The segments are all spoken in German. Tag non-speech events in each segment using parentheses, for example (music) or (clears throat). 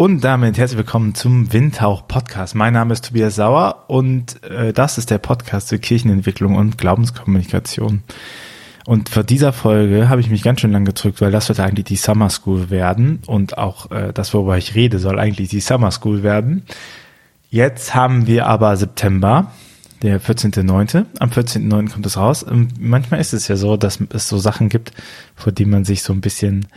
Und damit herzlich willkommen zum Windhauch Podcast. Mein Name ist Tobias Sauer und äh, das ist der Podcast zur Kirchenentwicklung und Glaubenskommunikation. Und für dieser Folge habe ich mich ganz schön lang gedrückt, weil das wird eigentlich die Summer School werden und auch äh, das, worüber ich rede, soll eigentlich die Summer School werden. Jetzt haben wir aber September, der 14.9. Am 14.9. kommt es raus. Und manchmal ist es ja so, dass es so Sachen gibt, vor denen man sich so ein bisschen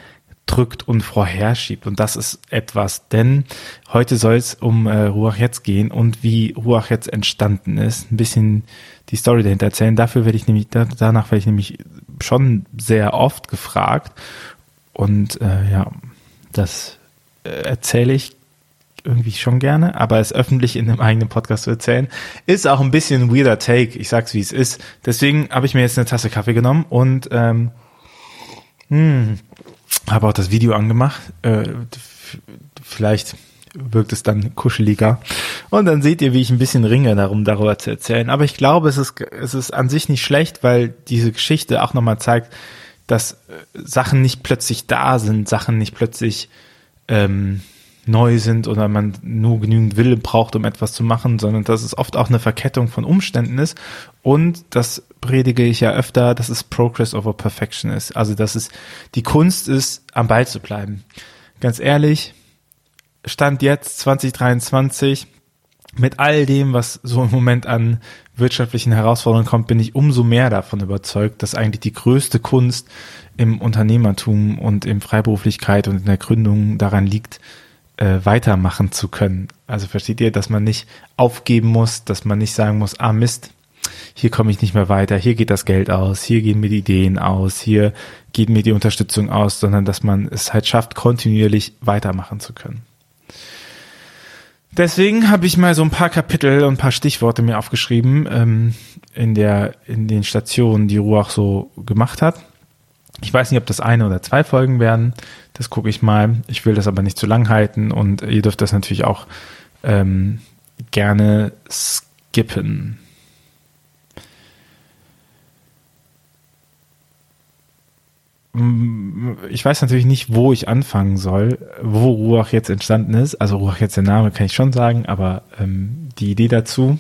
drückt und vorherschiebt. Und das ist etwas, denn heute soll es um äh, Ruach jetzt gehen und wie Ruach jetzt entstanden ist. Ein bisschen die Story dahinter erzählen. Dafür werde ich nämlich, danach werde ich nämlich schon sehr oft gefragt. Und äh, ja, das äh, erzähle ich irgendwie schon gerne, aber es öffentlich in einem eigenen Podcast zu erzählen, ist auch ein bisschen ein weirder Take. Ich sag's wie es ist. Deswegen habe ich mir jetzt eine Tasse Kaffee genommen und ähm, mh, hm, habe auch das Video angemacht. Äh, vielleicht wirkt es dann kuscheliger. Und dann seht ihr, wie ich ein bisschen ringe darum, darüber zu erzählen. Aber ich glaube, es ist, es ist an sich nicht schlecht, weil diese Geschichte auch nochmal zeigt, dass äh, Sachen nicht plötzlich da sind, Sachen nicht plötzlich ähm, neu sind oder man nur genügend Wille braucht, um etwas zu machen, sondern dass es oft auch eine Verkettung von Umständen ist und das predige ich ja öfter, dass es Progress over Perfection ist. Also dass es die Kunst ist, am Ball zu bleiben. Ganz ehrlich, Stand jetzt 2023 mit all dem, was so im Moment an wirtschaftlichen Herausforderungen kommt, bin ich umso mehr davon überzeugt, dass eigentlich die größte Kunst im Unternehmertum und in Freiberuflichkeit und in der Gründung daran liegt, äh, weitermachen zu können. Also versteht ihr, dass man nicht aufgeben muss, dass man nicht sagen muss, ah Mist, hier komme ich nicht mehr weiter, hier geht das Geld aus, hier gehen mir die Ideen aus, hier geht mir die Unterstützung aus, sondern dass man es halt schafft, kontinuierlich weitermachen zu können. Deswegen habe ich mal so ein paar Kapitel und ein paar Stichworte mir aufgeschrieben ähm, in der in den Stationen, die Ruach so gemacht hat. Ich weiß nicht, ob das eine oder zwei Folgen werden. Das gucke ich mal. Ich will das aber nicht zu lang halten und ihr dürft das natürlich auch ähm, gerne skippen. ich weiß natürlich nicht, wo ich anfangen soll, wo Ruach jetzt entstanden ist. Also Ruach jetzt der Name kann ich schon sagen, aber ähm, die Idee dazu,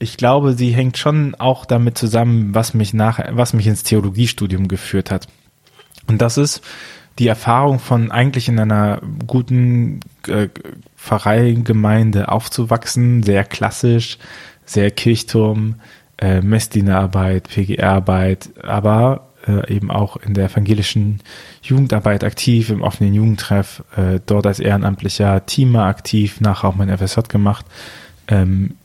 ich glaube, sie hängt schon auch damit zusammen, was mich nach, was mich ins Theologiestudium geführt hat. Und das ist die Erfahrung von eigentlich in einer guten äh, Pfarreigemeinde aufzuwachsen, sehr klassisch, sehr Kirchturm, äh, Messdienerarbeit, PGR-Arbeit, aber äh, eben auch in der evangelischen Jugendarbeit aktiv, im offenen Jugendtreff, äh, dort als ehrenamtlicher Teamer aktiv, nachher auch mein FSJ gemacht, ähm,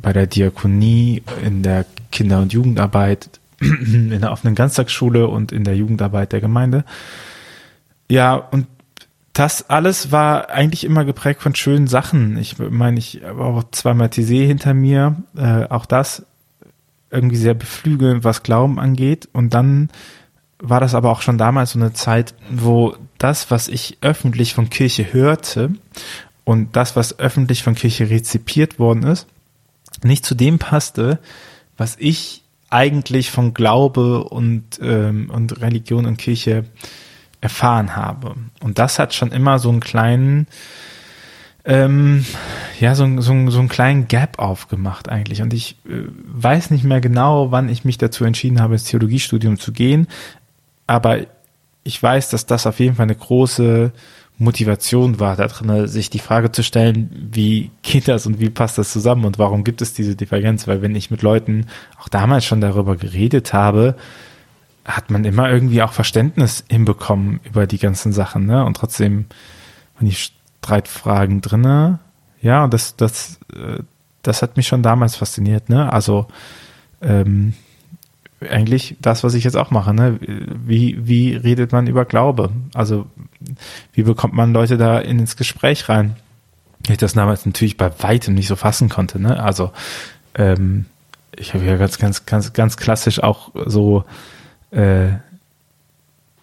bei der Diakonie, in der Kinder- und Jugendarbeit, (clears throat) in der offenen Ganztagsschule und in der Jugendarbeit der Gemeinde. Ja, und das alles war eigentlich immer geprägt von schönen Sachen. Ich meine, ich habe auch zweimal TC hinter mir, äh, auch das irgendwie sehr beflügelnd, was Glauben angeht. Und dann war das aber auch schon damals so eine Zeit, wo das, was ich öffentlich von Kirche hörte und das, was öffentlich von Kirche rezipiert worden ist, nicht zu dem passte, was ich eigentlich von Glaube und, ähm, und Religion und Kirche erfahren habe. Und das hat schon immer so einen kleinen, ähm, ja, so, so, so einen kleinen Gap aufgemacht eigentlich. Und ich äh, weiß nicht mehr genau, wann ich mich dazu entschieden habe, ins Theologiestudium zu gehen. Aber ich weiß, dass das auf jeden Fall eine große Motivation war, da drin, sich die Frage zu stellen, wie geht das und wie passt das zusammen und warum gibt es diese Divergenz? Weil wenn ich mit Leuten auch damals schon darüber geredet habe, hat man immer irgendwie auch Verständnis hinbekommen über die ganzen Sachen, ne? Und trotzdem waren die Streitfragen drinne. Ja, und das, das, äh, das hat mich schon damals fasziniert, ne? Also ähm, eigentlich das, was ich jetzt auch mache, ne? Wie, wie redet man über Glaube? Also, wie bekommt man Leute da ins Gespräch rein? Ich das damals natürlich bei weitem nicht so fassen konnte, ne? Also, ähm, ich habe ja ganz, ganz, ganz, ganz klassisch auch so äh,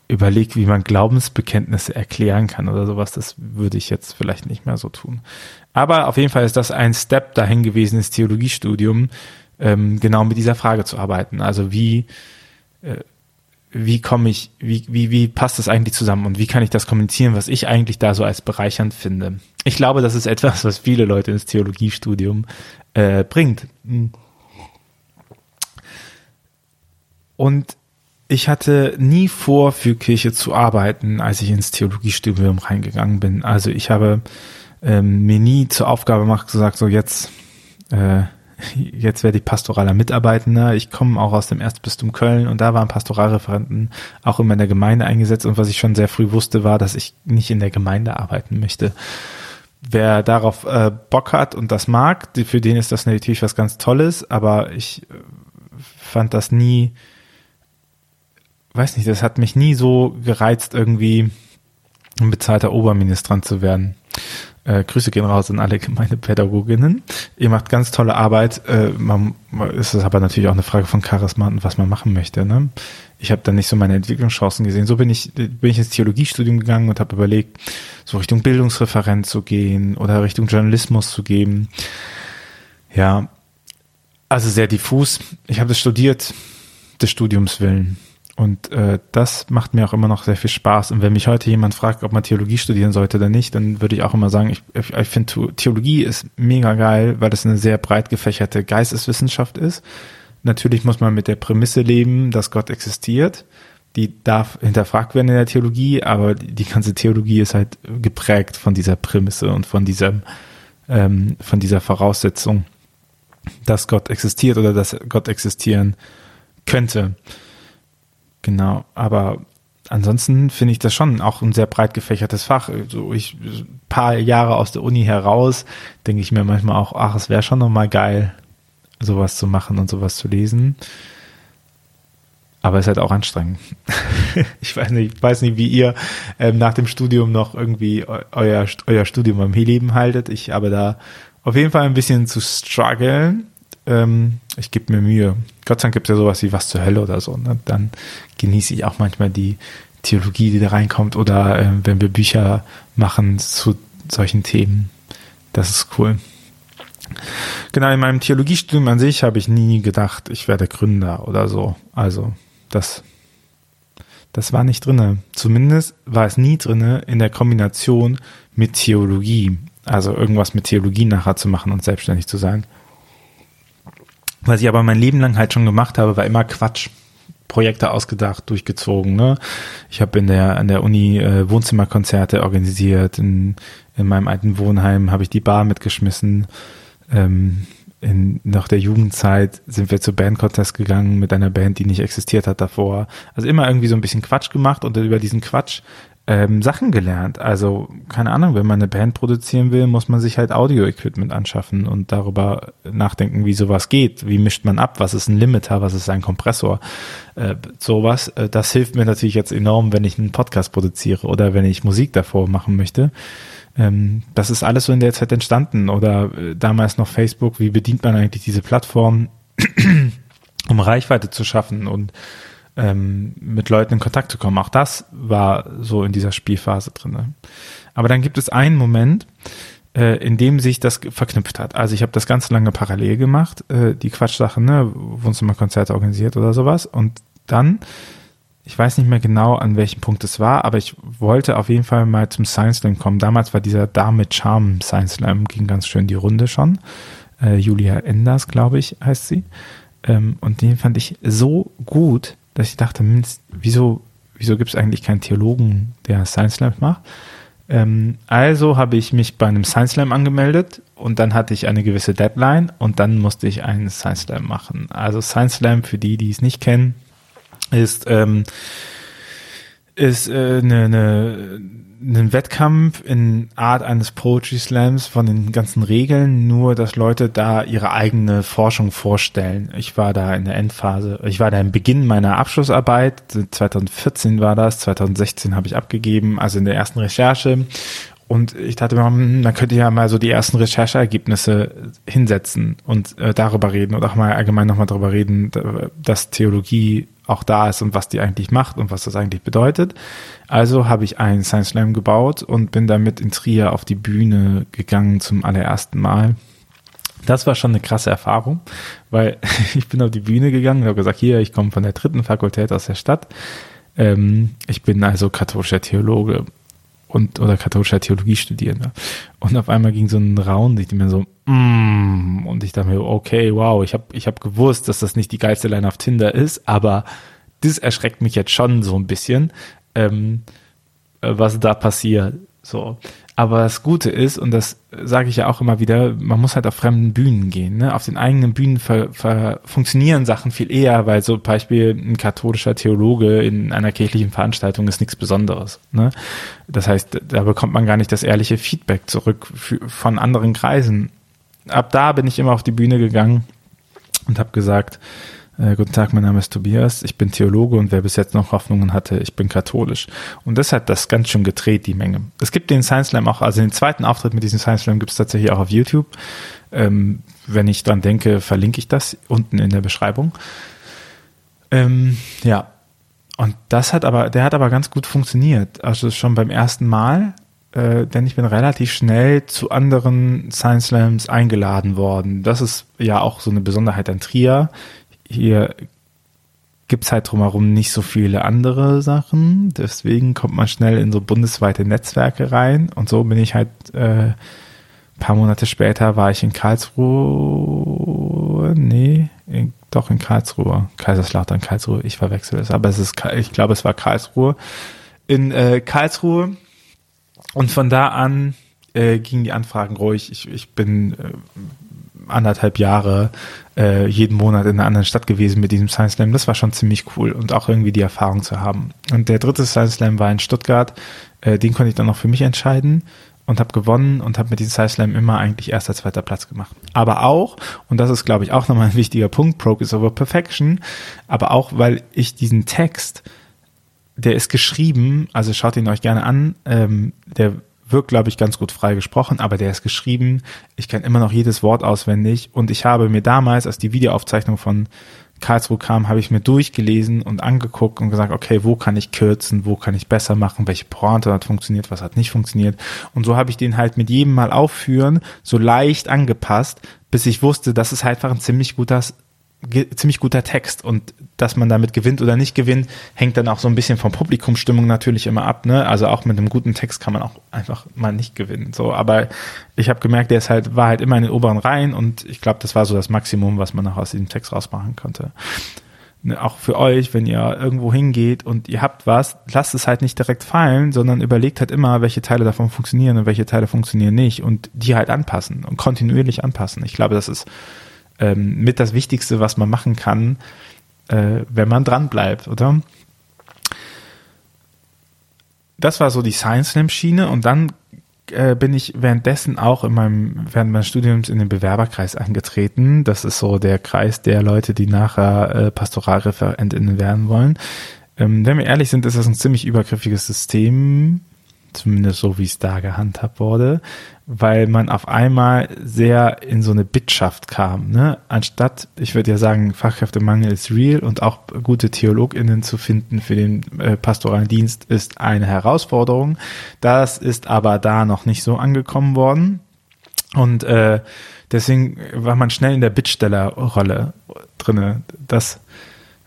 überlegt, wie man Glaubensbekenntnisse erklären kann oder sowas. Das würde ich jetzt vielleicht nicht mehr so tun. Aber auf jeden Fall ist das ein Step dahin gewesen, das Theologiestudium, ähm, genau mit dieser Frage zu arbeiten. Also wie, äh, wie komme ich, wie, wie, wie passt das eigentlich zusammen und wie kann ich das kommunizieren, was ich eigentlich da so als bereichernd finde. Ich glaube, das ist etwas, was viele Leute ins Theologiestudium äh, bringt. Und ich hatte nie vor, für Kirche zu arbeiten, als ich ins Theologiestudium reingegangen bin. Also ich habe ähm, mir nie zur Aufgabe gemacht, gesagt, so jetzt äh, jetzt werde ich pastoraler Mitarbeitender. Ich komme auch aus dem Erzbistum Köln und da waren Pastoralreferenten auch immer in der Gemeinde eingesetzt. Und was ich schon sehr früh wusste, war, dass ich nicht in der Gemeinde arbeiten möchte. Wer darauf äh, Bock hat und das mag, für den ist das natürlich was ganz Tolles, aber ich äh, fand das nie, weiß nicht, das hat mich nie so gereizt, irgendwie ein bezahlter Oberministrant zu werden. Äh, Grüße gehen raus an alle Gemeindepädagoginnen. Ihr macht ganz tolle Arbeit. Äh, man, ist es aber natürlich auch eine Frage von Charisma und was man machen möchte. Ne? Ich habe da nicht so meine Entwicklungschancen gesehen. So bin ich, bin ich ins Theologiestudium gegangen und habe überlegt, so Richtung Bildungsreferent zu gehen oder Richtung Journalismus zu gehen. Ja, also sehr diffus. Ich habe das studiert, des Studiums willen. Und äh, das macht mir auch immer noch sehr viel Spaß. Und wenn mich heute jemand fragt, ob man Theologie studieren sollte oder nicht, dann würde ich auch immer sagen, ich, ich, ich finde Theologie ist mega geil, weil das eine sehr breit gefächerte Geisteswissenschaft ist. Natürlich muss man mit der Prämisse leben, dass Gott existiert. Die darf hinterfragt werden in der Theologie, aber die ganze Theologie ist halt geprägt von dieser Prämisse und von diesem, ähm, von dieser Voraussetzung, dass Gott existiert oder dass Gott existieren könnte. Genau, aber ansonsten finde ich das schon auch ein sehr breit gefächertes Fach. So ich ein paar Jahre aus der Uni heraus denke ich mir manchmal auch, ach, es wäre schon nochmal geil, sowas zu machen und sowas zu lesen. Aber es ist halt auch anstrengend. (laughs) ich weiß nicht, ich weiß nicht, wie ihr ähm, nach dem Studium noch irgendwie euer, euer Studium am Leben haltet. Ich habe da auf jeden Fall ein bisschen zu strugglen ähm, ich gebe mir Mühe. Gott sei Dank gibt es ja sowas wie was zur Hölle oder so. Ne? Dann genieße ich auch manchmal die Theologie, die da reinkommt oder äh, wenn wir Bücher machen zu solchen Themen. Das ist cool. Genau, in meinem Theologiestudium an sich habe ich nie gedacht, ich werde Gründer oder so. Also, das, das war nicht drinne. Zumindest war es nie drinne in der Kombination mit Theologie. Also irgendwas mit Theologie nachher zu machen und selbstständig zu sein. Was ich aber mein Leben lang halt schon gemacht habe, war immer Quatsch. Projekte ausgedacht, durchgezogen. Ne? Ich habe in der an der Uni äh, Wohnzimmerkonzerte organisiert. In, in meinem alten Wohnheim habe ich die Bar mitgeschmissen. Ähm, in nach der Jugendzeit sind wir zur Bandcontest gegangen mit einer Band, die nicht existiert hat davor. Also immer irgendwie so ein bisschen Quatsch gemacht und über diesen Quatsch ähm, Sachen gelernt. Also, keine Ahnung, wenn man eine Band produzieren will, muss man sich halt Audio-Equipment anschaffen und darüber nachdenken, wie sowas geht. Wie mischt man ab? Was ist ein Limiter? Was ist ein Kompressor? Äh, sowas. Äh, das hilft mir natürlich jetzt enorm, wenn ich einen Podcast produziere oder wenn ich Musik davor machen möchte. Ähm, das ist alles so in der Zeit entstanden. Oder äh, damals noch Facebook. Wie bedient man eigentlich diese Plattform, (clears throat) um Reichweite zu schaffen und ähm, mit Leuten in Kontakt zu kommen. Auch das war so in dieser Spielphase drin. Aber dann gibt es einen Moment, äh, in dem sich das verknüpft hat. Also ich habe das ganz lange parallel gemacht, äh, die Quatschsachen, ne, Wohnzimmerkonzerte organisiert oder sowas. Und dann, ich weiß nicht mehr genau, an welchem Punkt es war, aber ich wollte auf jeden Fall mal zum Science Slam kommen. Damals war dieser Dame Charm Science Slam, ging ganz schön die Runde schon. Äh, Julia Enders, glaube ich, heißt sie. Ähm, und den fand ich so gut, dass ich dachte, wieso, wieso gibt es eigentlich keinen Theologen, der Science Slam macht? Ähm, also habe ich mich bei einem Science Slam angemeldet und dann hatte ich eine gewisse Deadline und dann musste ich einen Science Slam machen. Also Science Slam, für die, die es nicht kennen, ist, ähm, ist äh, eine, eine einen Wettkampf in Art eines Poetry Slams von den ganzen Regeln, nur dass Leute da ihre eigene Forschung vorstellen. Ich war da in der Endphase, ich war da im Beginn meiner Abschlussarbeit, 2014 war das, 2016 habe ich abgegeben, also in der ersten Recherche. Und ich dachte mir, hm, man könnte ja mal so die ersten Rechercheergebnisse hinsetzen und äh, darüber reden und auch mal allgemein nochmal darüber reden, dass Theologie auch da ist und was die eigentlich macht und was das eigentlich bedeutet. Also habe ich einen Science Slam gebaut und bin damit in Trier auf die Bühne gegangen zum allerersten Mal. Das war schon eine krasse Erfahrung, weil (laughs) ich bin auf die Bühne gegangen und habe gesagt, hier, ich komme von der dritten Fakultät aus der Stadt. Ähm, ich bin also katholischer Theologe und oder katholischer Theologiestudierender. Und auf einmal ging so ein Raum, ich mir so, mm, und ich dachte mir, okay, wow, ich habe ich hab gewusst, dass das nicht die geilste Line auf Tinder ist, aber das erschreckt mich jetzt schon so ein bisschen, ähm, was da passiert. So. Aber das Gute ist, und das sage ich ja auch immer wieder, man muss halt auf fremden Bühnen gehen. Ne? Auf den eigenen Bühnen ver, ver, funktionieren Sachen viel eher, weil so Beispiel ein katholischer Theologe in einer kirchlichen Veranstaltung ist nichts Besonderes. Ne? Das heißt, da bekommt man gar nicht das ehrliche Feedback zurück für, von anderen Kreisen. Ab da bin ich immer auf die Bühne gegangen und habe gesagt, äh, guten Tag, mein Name ist Tobias, ich bin Theologe und wer bis jetzt noch Hoffnungen hatte, ich bin katholisch. Und das hat das ganz schön gedreht, die Menge. Es gibt den Science Slam auch, also den zweiten Auftritt mit diesem Science Slam gibt es tatsächlich auch auf YouTube. Ähm, wenn ich dran denke, verlinke ich das unten in der Beschreibung. Ähm, ja. Und das hat aber, der hat aber ganz gut funktioniert. Also schon beim ersten Mal äh, denn ich bin relativ schnell zu anderen Science Slams eingeladen worden. Das ist ja auch so eine Besonderheit an Trier hier gibt's halt drumherum nicht so viele andere Sachen. Deswegen kommt man schnell in so bundesweite Netzwerke rein. Und so bin ich halt äh, paar Monate später war ich in Karlsruhe. Nee, in, doch in Karlsruhe. Kaiserslautern, Karlsruhe. Ich verwechsel es. Aber es ist, ich glaube, es war Karlsruhe. In äh, Karlsruhe. Und von da an äh, gingen die Anfragen ruhig. Ich, ich bin äh, anderthalb Jahre äh, jeden Monat in einer anderen Stadt gewesen mit diesem Science Slam. Das war schon ziemlich cool und auch irgendwie die Erfahrung zu haben. Und der dritte Science Slam war in Stuttgart. Äh, den konnte ich dann noch für mich entscheiden und habe gewonnen und habe mit diesem Science Slam immer eigentlich erster, zweiter Platz gemacht. Aber auch, und das ist glaube ich auch nochmal ein wichtiger Punkt, Progress over Perfection, aber auch, weil ich diesen Text, der ist geschrieben, also schaut ihn euch gerne an, ähm, der wirkt, glaube ich, ganz gut frei gesprochen, aber der ist geschrieben. Ich kann immer noch jedes Wort auswendig und ich habe mir damals, als die Videoaufzeichnung von Karlsruhe kam, habe ich mir durchgelesen und angeguckt und gesagt, okay, wo kann ich kürzen, wo kann ich besser machen, welche Pointe hat funktioniert, was hat nicht funktioniert. Und so habe ich den halt mit jedem Mal aufführen, so leicht angepasst, bis ich wusste, das ist halt einfach ein ziemlich guter ziemlich guter Text und dass man damit gewinnt oder nicht gewinnt, hängt dann auch so ein bisschen von Publikumsstimmung natürlich immer ab. Ne? Also auch mit einem guten Text kann man auch einfach mal nicht gewinnen. So, aber ich habe gemerkt, der ist halt war halt immer in den oberen Reihen und ich glaube, das war so das Maximum, was man noch aus diesem Text rausmachen konnte. Ne, auch für euch, wenn ihr irgendwo hingeht und ihr habt was, lasst es halt nicht direkt fallen, sondern überlegt halt immer, welche Teile davon funktionieren und welche Teile funktionieren nicht und die halt anpassen und kontinuierlich anpassen. Ich glaube, das ist ähm, mit das Wichtigste, was man machen kann, äh, wenn man dran bleibt, oder? Das war so die Science Slam Schiene und dann äh, bin ich währenddessen auch in meinem während meines Studiums in den Bewerberkreis eingetreten. Das ist so der Kreis der Leute, die nachher äh, Pastoralreferentinnen werden wollen. Ähm, wenn wir ehrlich sind, ist das ein ziemlich übergriffiges System, zumindest so wie es da gehandhabt wurde weil man auf einmal sehr in so eine Bittschaft kam. Ne? Anstatt, ich würde ja sagen, Fachkräftemangel ist real und auch gute TheologInnen zu finden für den äh, pastoralen Dienst ist eine Herausforderung. Das ist aber da noch nicht so angekommen worden. Und äh, deswegen war man schnell in der Bittstellerrolle drinne. Das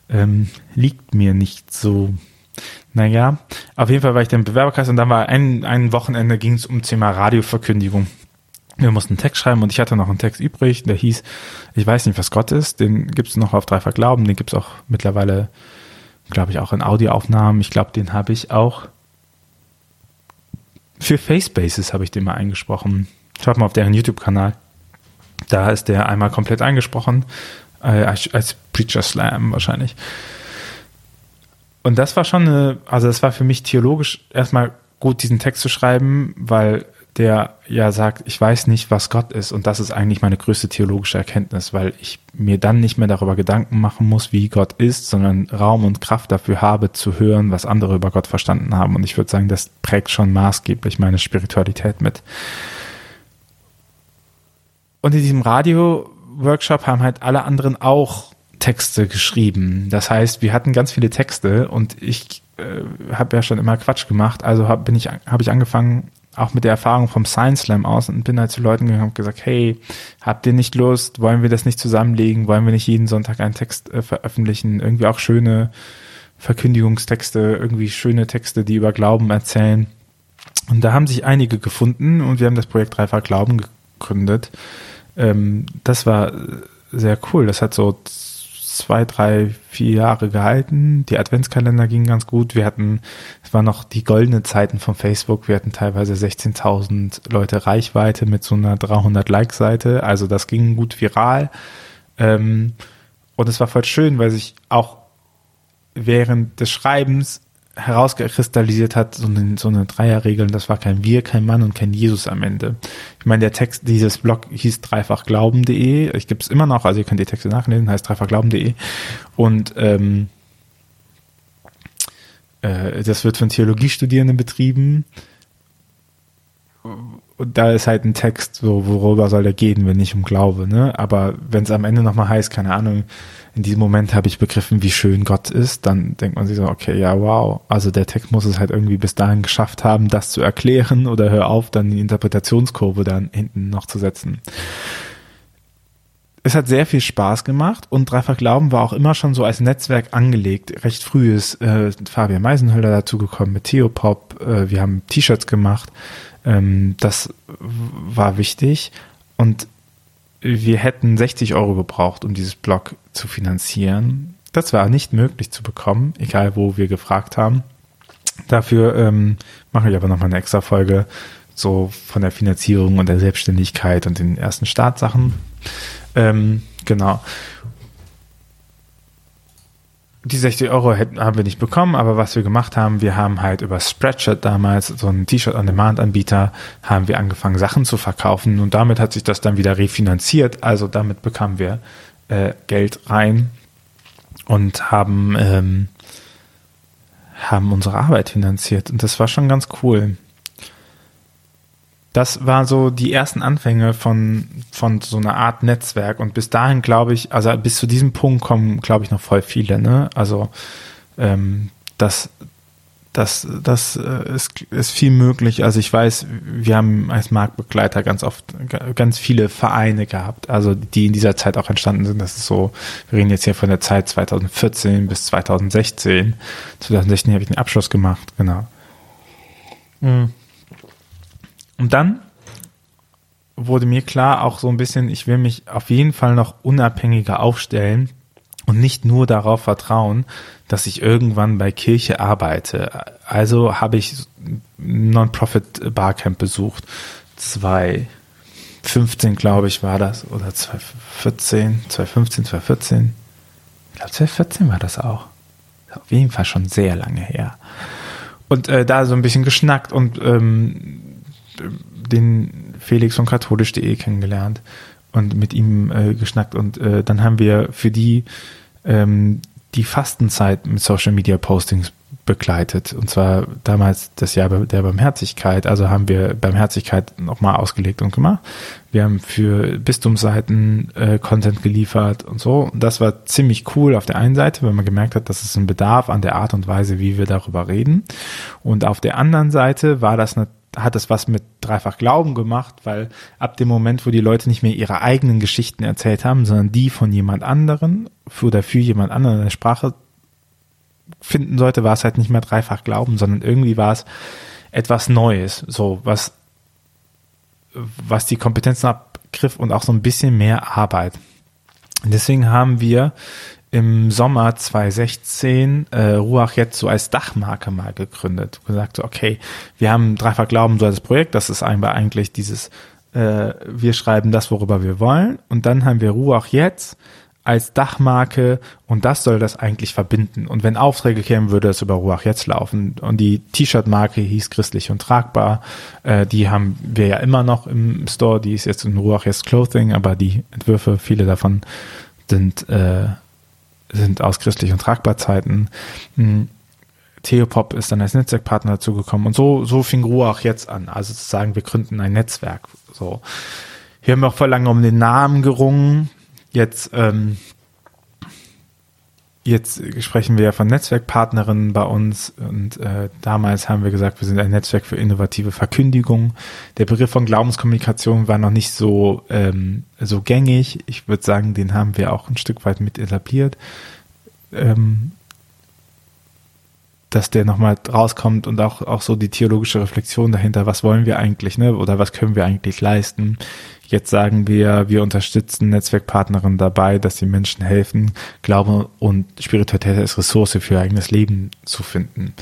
ähm, liegt mir nicht so. Naja, auf jeden Fall war ich dann im Bewerberkreis und dann war ein, ein Wochenende ging es um Thema Radioverkündigung. Wir mussten einen Text schreiben und ich hatte noch einen Text übrig, der hieß, ich weiß nicht, was Gott ist, den gibt's noch auf Dreifach Glauben, den gibt's auch mittlerweile, glaube ich, auch in Audioaufnahmen. Ich glaube, den habe ich auch für Facebases habe ich den mal eingesprochen. Schaut mal auf deren YouTube-Kanal. Da ist der einmal komplett eingesprochen, äh, als Preacher Slam wahrscheinlich. Und das war schon eine, also das war für mich theologisch erstmal gut, diesen Text zu schreiben, weil der ja sagt, ich weiß nicht, was Gott ist. Und das ist eigentlich meine größte theologische Erkenntnis, weil ich mir dann nicht mehr darüber Gedanken machen muss, wie Gott ist, sondern Raum und Kraft dafür habe, zu hören, was andere über Gott verstanden haben. Und ich würde sagen, das prägt schon maßgeblich meine Spiritualität mit. Und in diesem Radio-Workshop haben halt alle anderen auch Texte geschrieben. Das heißt, wir hatten ganz viele Texte und ich äh, habe ja schon immer Quatsch gemacht. Also habe bin ich habe ich angefangen auch mit der Erfahrung vom Science Slam aus und bin halt zu Leuten gegangen und gesagt, hey, habt ihr nicht Lust? Wollen wir das nicht zusammenlegen? Wollen wir nicht jeden Sonntag einen Text äh, veröffentlichen? Irgendwie auch schöne Verkündigungstexte, irgendwie schöne Texte, die über Glauben erzählen. Und da haben sich einige gefunden und wir haben das Projekt Dreifach Glauben gegründet. Ähm, das war sehr cool. Das hat so zwei, drei, vier Jahre gehalten. Die Adventskalender gingen ganz gut. Wir hatten, es waren noch die goldenen Zeiten von Facebook. Wir hatten teilweise 16.000 Leute Reichweite mit so einer 300 Like-Seite. Also das ging gut viral. Ähm, und es war voll schön, weil sich auch während des Schreibens herauskristallisiert hat, so eine, so eine Dreierregel, das war kein Wir, kein Mann und kein Jesus am Ende. Ich meine, der Text dieses Blog hieß dreifachglauben.de, ich gibt's immer noch, also ihr könnt die Texte nachlesen, heißt dreifachglauben.de und ähm, äh, das wird von Theologiestudierenden betrieben und da ist halt ein Text, so worüber soll der gehen, wenn nicht um Glaube, ne? Aber wenn es am Ende nochmal heißt, keine Ahnung, in diesem Moment habe ich begriffen, wie schön Gott ist, dann denkt man sich so, okay, ja, wow. Also der Text muss es halt irgendwie bis dahin geschafft haben, das zu erklären oder hör auf, dann die Interpretationskurve dann hinten noch zu setzen. Es hat sehr viel Spaß gemacht und Dreifach Glauben war auch immer schon so als Netzwerk angelegt. Recht früh ist äh, Fabian Meisenhölder dazugekommen mit Theopop. Äh, wir haben T-Shirts gemacht ähm, das war wichtig und wir hätten 60 Euro gebraucht, um dieses Blog zu finanzieren. Das war nicht möglich zu bekommen, egal wo wir gefragt haben. Dafür ähm, mache ich aber nochmal eine extra Folge so von der Finanzierung und der Selbstständigkeit und den ersten Startsachen. Ähm, genau die 60 Euro hätten, haben wir nicht bekommen, aber was wir gemacht haben, wir haben halt über Spreadshirt damals, so ein T-Shirt-on-Demand-Anbieter, haben wir angefangen, Sachen zu verkaufen und damit hat sich das dann wieder refinanziert. Also damit bekamen wir äh, Geld rein und haben, ähm, haben unsere Arbeit finanziert und das war schon ganz cool das war so die ersten Anfänge von, von so einer Art Netzwerk. Und bis dahin glaube ich, also bis zu diesem Punkt kommen, glaube ich, noch voll viele, ne? Also ähm, das, das, das äh, ist, ist viel möglich. Also ich weiß, wir haben als Marktbegleiter ganz oft ganz viele Vereine gehabt, also die in dieser Zeit auch entstanden sind. Das ist so, wir reden jetzt hier von der Zeit 2014 bis 2016. 2016 habe ich den Abschluss gemacht, genau. Mhm. Und dann wurde mir klar, auch so ein bisschen, ich will mich auf jeden Fall noch unabhängiger aufstellen und nicht nur darauf vertrauen, dass ich irgendwann bei Kirche arbeite. Also habe ich Non-Profit Barcamp besucht. 2015, glaube ich, war das. Oder 2014, 2015, 2014. Ich glaube, 2014 war das auch. Auf jeden Fall schon sehr lange her. Und äh, da so ein bisschen geschnackt und ähm, den Felix von katholisch.de kennengelernt und mit ihm äh, geschnackt und äh, dann haben wir für die ähm, die Fastenzeit mit Social Media Postings begleitet und zwar damals das Jahr der Barmherzigkeit, also haben wir Barmherzigkeit nochmal ausgelegt und gemacht. Wir haben für Bistumsseiten äh, Content geliefert und so. Und das war ziemlich cool auf der einen Seite, weil man gemerkt hat, dass es ein Bedarf an der Art und Weise, wie wir darüber reden. Und auf der anderen Seite war das natürlich hat es was mit Dreifach Glauben gemacht, weil ab dem Moment, wo die Leute nicht mehr ihre eigenen Geschichten erzählt haben, sondern die von jemand anderen für oder für jemand anderen in der Sprache finden sollte, war es halt nicht mehr Dreifach Glauben, sondern irgendwie war es etwas Neues, so was, was die Kompetenzen abgriff und auch so ein bisschen mehr Arbeit. Deswegen haben wir im Sommer 2016 äh, Ruach jetzt so als Dachmarke mal gegründet. Gesagt so, okay, wir haben Dreifach Glauben so als Projekt, das ist eigentlich dieses, äh, wir schreiben das, worüber wir wollen. Und dann haben wir Ruach jetzt als Dachmarke und das soll das eigentlich verbinden. Und wenn Aufträge kämen, würde es über Ruach jetzt laufen. Und die T-Shirt-Marke hieß christlich und tragbar. Äh, die haben wir ja immer noch im Store. Die ist jetzt in Ruach jetzt Clothing, aber die Entwürfe, viele davon sind äh, sind aus christlichen Tragbarzeiten. Hm, Theopop ist dann als Netzwerkpartner dazugekommen und so, so fing Ruach jetzt an. Also zu sagen, wir gründen ein Netzwerk. So. Hier haben wir auch voll lange um den Namen gerungen. Jetzt ähm, Jetzt sprechen wir ja von Netzwerkpartnerinnen bei uns und äh, damals haben wir gesagt, wir sind ein Netzwerk für innovative Verkündigung. Der Begriff von Glaubenskommunikation war noch nicht so ähm, so gängig. Ich würde sagen, den haben wir auch ein Stück weit mit etabliert, ähm, dass der nochmal rauskommt und auch auch so die theologische Reflexion dahinter. Was wollen wir eigentlich, ne? Oder was können wir eigentlich leisten? Jetzt sagen wir, wir unterstützen Netzwerkpartnerinnen dabei, dass die Menschen helfen, Glaube und Spiritualität als Ressource für ihr eigenes Leben zu finden.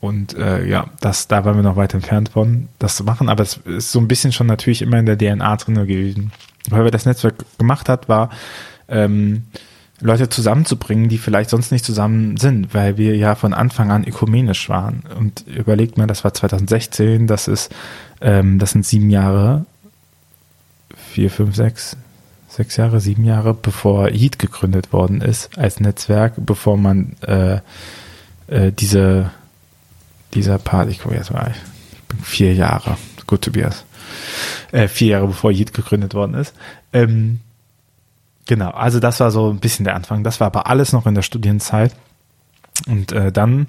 Und äh, ja, das, da waren wir noch weit entfernt von, das zu machen, aber es ist so ein bisschen schon natürlich immer in der DNA drin gewesen. Weil wir das Netzwerk gemacht hat, war ähm, Leute zusammenzubringen, die vielleicht sonst nicht zusammen sind, weil wir ja von Anfang an ökumenisch waren. Und überlegt mal, das war 2016, das ist, ähm, das sind sieben Jahre vier, fünf, sechs, sechs Jahre, sieben Jahre, bevor Yeet gegründet worden ist als Netzwerk, bevor man äh, äh, diese dieser Part, ich gucke jetzt mal, ich bin vier Jahre, gut Tobias, äh, vier Jahre bevor Yeet gegründet worden ist. Ähm, genau, also das war so ein bisschen der Anfang. Das war aber alles noch in der Studienzeit. Und äh, dann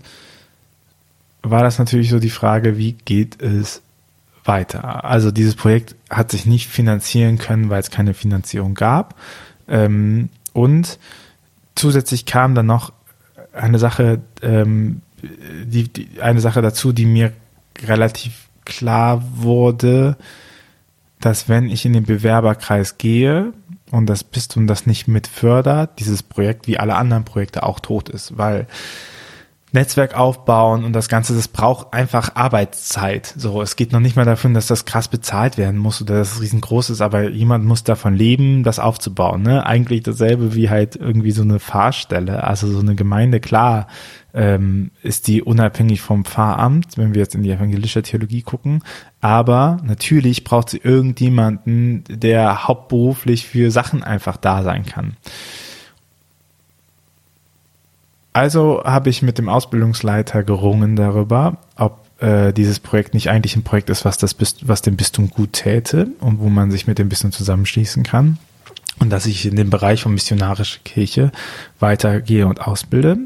war das natürlich so die Frage, wie geht es weiter. Also dieses Projekt hat sich nicht finanzieren können, weil es keine Finanzierung gab. Ähm, und zusätzlich kam dann noch eine Sache, ähm, die, die, eine Sache dazu, die mir relativ klar wurde, dass wenn ich in den Bewerberkreis gehe und das Bistum das nicht mit fördert, dieses Projekt wie alle anderen Projekte auch tot ist, weil Netzwerk aufbauen und das Ganze, das braucht einfach Arbeitszeit. So, es geht noch nicht mal davon, dass das krass bezahlt werden muss oder dass es riesengroß ist, aber jemand muss davon leben, das aufzubauen. Ne? Eigentlich dasselbe wie halt irgendwie so eine Fahrstelle, also so eine Gemeinde. Klar ähm, ist die unabhängig vom Pfarramt, wenn wir jetzt in die evangelische Theologie gucken, aber natürlich braucht sie irgendjemanden, der hauptberuflich für Sachen einfach da sein kann. Also habe ich mit dem Ausbildungsleiter gerungen darüber, ob äh, dieses Projekt nicht eigentlich ein Projekt ist, was das Bist was dem Bistum gut täte und wo man sich mit dem Bistum zusammenschließen kann. Und dass ich in dem Bereich von missionarische Kirche weitergehe und ausbilde.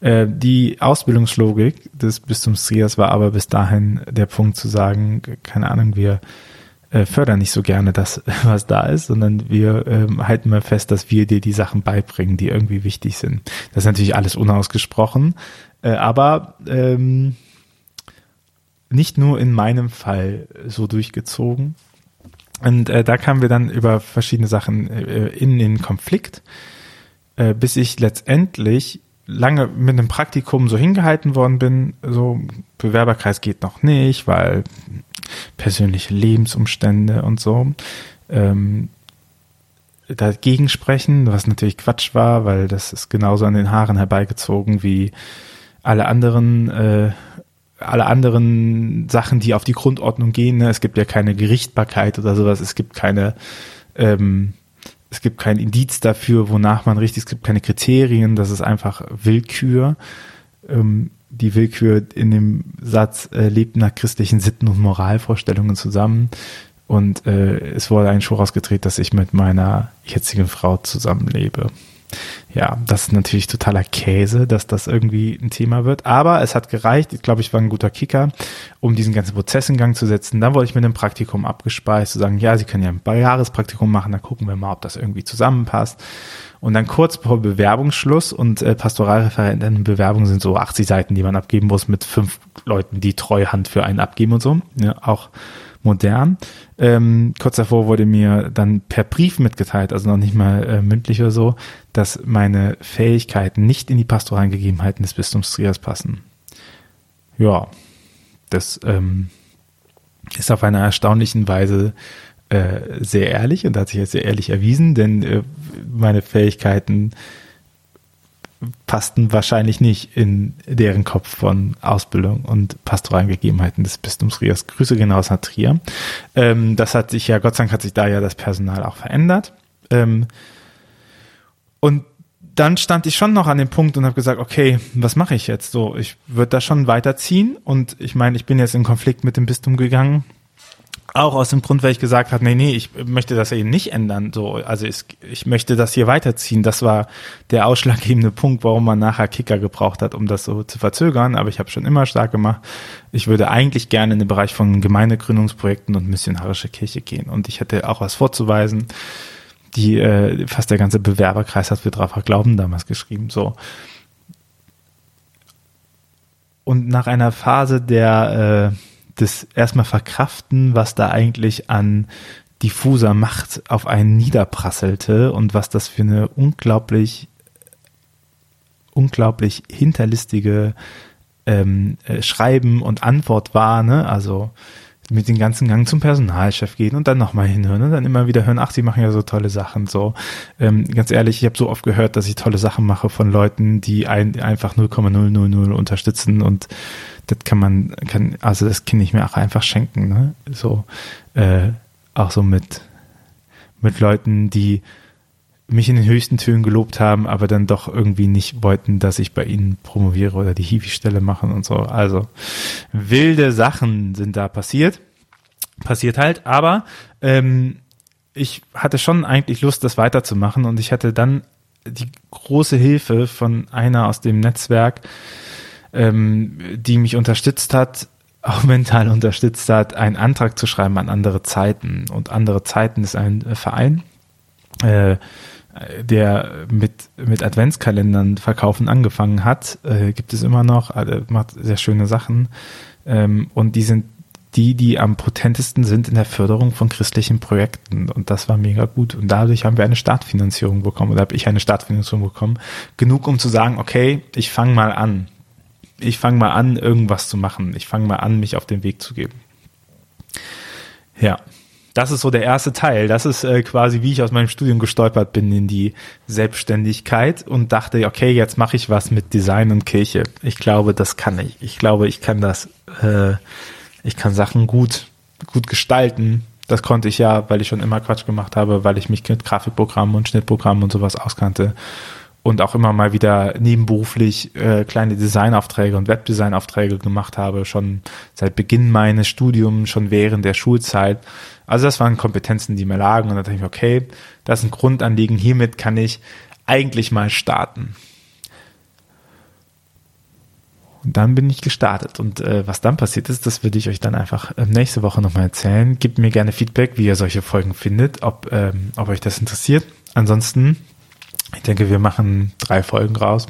Äh, die Ausbildungslogik des Bistums Trias war aber bis dahin der Punkt zu sagen, keine Ahnung, wir äh, fördern nicht so gerne das, (laughs) was da ist, sondern wir ähm, halten mal fest, dass wir dir die Sachen beibringen, die irgendwie wichtig sind. Das ist natürlich alles unausgesprochen, äh, aber ähm, nicht nur in meinem Fall so durchgezogen. Und äh, da kamen wir dann über verschiedene Sachen äh, in den Konflikt, äh, bis ich letztendlich lange mit einem Praktikum so hingehalten worden bin, so Bewerberkreis geht noch nicht, weil persönliche Lebensumstände und so ähm, dagegen sprechen, was natürlich Quatsch war, weil das ist genauso an den Haaren herbeigezogen wie alle anderen äh, alle anderen Sachen, die auf die Grundordnung gehen. Ne? Es gibt ja keine Gerichtbarkeit oder sowas. Es gibt keine ähm, es gibt kein Indiz dafür, wonach man richtig, es gibt keine Kriterien, das ist einfach Willkür. Ähm, die Willkür in dem Satz äh, lebt nach christlichen Sitten und Moralvorstellungen zusammen. Und äh, es wurde ein Show rausgedreht, dass ich mit meiner jetzigen Frau zusammenlebe. Ja, das ist natürlich totaler Käse, dass das irgendwie ein Thema wird. Aber es hat gereicht. Ich glaube, ich war ein guter Kicker, um diesen ganzen Prozess in Gang zu setzen. Dann wurde ich mit einem Praktikum abgespeist, zu sagen, ja, Sie können ja ein Jahrespraktikum machen, dann gucken wir mal, ob das irgendwie zusammenpasst. Und dann kurz vor Bewerbungsschluss und äh, Pastoralreferenten Bewerbungen sind so 80 Seiten, die man abgeben muss mit fünf Leuten, die Treuhand für einen abgeben und so. Ja, auch modern. Ähm, kurz davor wurde mir dann per Brief mitgeteilt, also noch nicht mal äh, mündlich oder so, dass meine Fähigkeiten nicht in die pastoralen Gegebenheiten des Bistums Trias passen. Ja, das ähm, ist auf einer erstaunlichen Weise äh, sehr ehrlich und hat sich jetzt sehr ehrlich erwiesen, denn äh, meine Fähigkeiten passten wahrscheinlich nicht in deren Kopf von Ausbildung und pastoralen Gegebenheiten des Bistums Rias. Grüße gehen raus nach Trier. Ähm, das hat sich ja, Gott sei Dank hat sich da ja das Personal auch verändert. Ähm, und dann stand ich schon noch an dem Punkt und habe gesagt, okay, was mache ich jetzt so? Ich würde da schon weiterziehen und ich meine, ich bin jetzt in Konflikt mit dem Bistum gegangen Auch aus dem Grund, weil ich gesagt habe, nee, nee, ich möchte das eben nicht ändern. So, also ich, ich möchte das hier weiterziehen. Das war der ausschlaggebende Punkt, warum man nachher Kicker gebraucht hat, um das so zu verzögern. Aber ich habe schon immer stark gemacht. Ich würde eigentlich gerne in den Bereich von Gemeindegründungsprojekten und missionarische Kirche gehen. Und ich hätte auch was vorzuweisen. Die äh, fast der ganze Bewerberkreis hat wir drauf Glauben damals geschrieben. So. Und nach einer Phase der äh, das erstmal verkraften, was da eigentlich an diffuser Macht auf einen niederprasselte und was das für eine unglaublich, unglaublich hinterlistige ähm, äh, Schreiben und Antwort war, ne? Also mit den ganzen Gang zum Personalchef gehen und dann nochmal hinhören und dann immer wieder hören, ach, sie machen ja so tolle Sachen. So, ähm, ganz ehrlich, ich habe so oft gehört, dass ich tolle Sachen mache von Leuten, die ein, einfach 0,000 unterstützen und das kann man, kann, also das kann ich mir auch einfach schenken, ne? So, äh, auch so mit, mit Leuten, die mich in den höchsten Tönen gelobt haben, aber dann doch irgendwie nicht wollten, dass ich bei ihnen promoviere oder die Hiwi-Stelle machen und so. Also wilde Sachen sind da passiert. Passiert halt, aber ähm, ich hatte schon eigentlich Lust, das weiterzumachen und ich hatte dann die große Hilfe von einer aus dem Netzwerk, ähm, die mich unterstützt hat, (laughs) auch mental unterstützt hat, einen Antrag zu schreiben an andere Zeiten. Und andere Zeiten ist ein äh, Verein, äh, der mit, mit Adventskalendern verkaufen angefangen hat, äh, gibt es immer noch, also macht sehr schöne Sachen. Ähm, und die sind die, die am potentesten sind in der Förderung von christlichen Projekten. Und das war mega gut. Und dadurch haben wir eine Startfinanzierung bekommen, oder habe ich eine Startfinanzierung bekommen. Genug, um zu sagen, okay, ich fange mal an ich fange mal an, irgendwas zu machen. Ich fange mal an, mich auf den Weg zu geben. Ja, das ist so der erste Teil. Das ist äh, quasi, wie ich aus meinem Studium gestolpert bin in die Selbstständigkeit und dachte, okay, jetzt mache ich was mit Design und Kirche. Ich glaube, das kann ich. Ich glaube, ich kann das. Äh, ich kann Sachen gut, gut gestalten. Das konnte ich ja, weil ich schon immer Quatsch gemacht habe, weil ich mich mit Grafikprogrammen und Schnittprogrammen und sowas auskannte und auch immer mal wieder nebenberuflich äh, kleine Designaufträge und Webdesignaufträge gemacht habe, schon seit Beginn meines Studiums, schon während der Schulzeit. Also das waren Kompetenzen, die mir lagen und da dachte ich, okay, das ist ein Grundanliegen, hiermit kann ich eigentlich mal starten. Und dann bin ich gestartet. Und äh, was dann passiert ist, das würde ich euch dann einfach äh, nächste Woche nochmal erzählen. Gebt mir gerne Feedback, wie ihr solche Folgen findet, ob, ähm, ob euch das interessiert. Ansonsten ich denke, wir machen drei Folgen raus.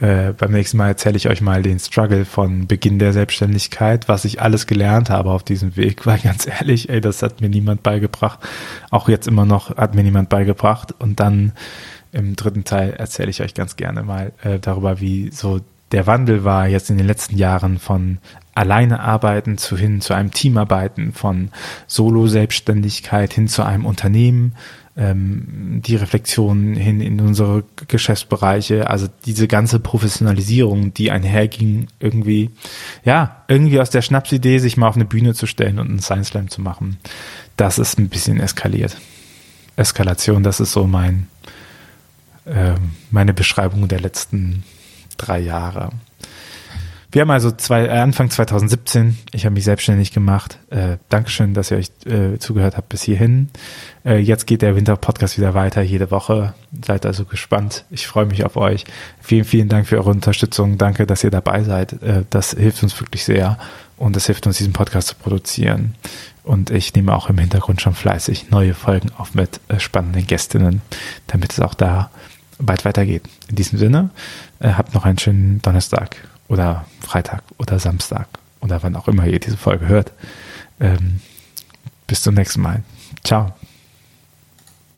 Äh, beim nächsten Mal erzähle ich euch mal den Struggle von Beginn der Selbstständigkeit, was ich alles gelernt habe auf diesem Weg, weil ganz ehrlich, ey, das hat mir niemand beigebracht. Auch jetzt immer noch hat mir niemand beigebracht. Und dann im dritten Teil erzähle ich euch ganz gerne mal äh, darüber, wie so der Wandel war jetzt in den letzten Jahren von alleine arbeiten zu hin zu einem Teamarbeiten, von Solo-Selbstständigkeit hin zu einem Unternehmen, ähm, die Reflexion hin in unsere Geschäftsbereiche, also diese ganze Professionalisierung, die einherging, irgendwie, ja, irgendwie aus der Schnapsidee, sich mal auf eine Bühne zu stellen und einen Science Slam zu machen, das ist ein bisschen eskaliert. Eskalation, das ist so mein, äh, meine Beschreibung der letzten drei Jahre. Wir haben also zwei, äh, Anfang 2017, ich habe mich selbstständig gemacht. Äh, Dankeschön, dass ihr euch äh, zugehört habt bis hierhin. Äh, jetzt geht der Winter-Podcast wieder weiter, jede Woche. Seid also gespannt. Ich freue mich auf euch. Vielen, vielen Dank für eure Unterstützung. Danke, dass ihr dabei seid. Äh, das hilft uns wirklich sehr und das hilft uns, diesen Podcast zu produzieren. Und ich nehme auch im Hintergrund schon fleißig neue Folgen auf mit äh, spannenden Gästinnen, damit es auch da bald weitergeht. In diesem Sinne, habt noch einen schönen Donnerstag oder Freitag oder Samstag oder wann auch immer ihr diese Folge hört. Ähm, bis zum nächsten Mal. Ciao.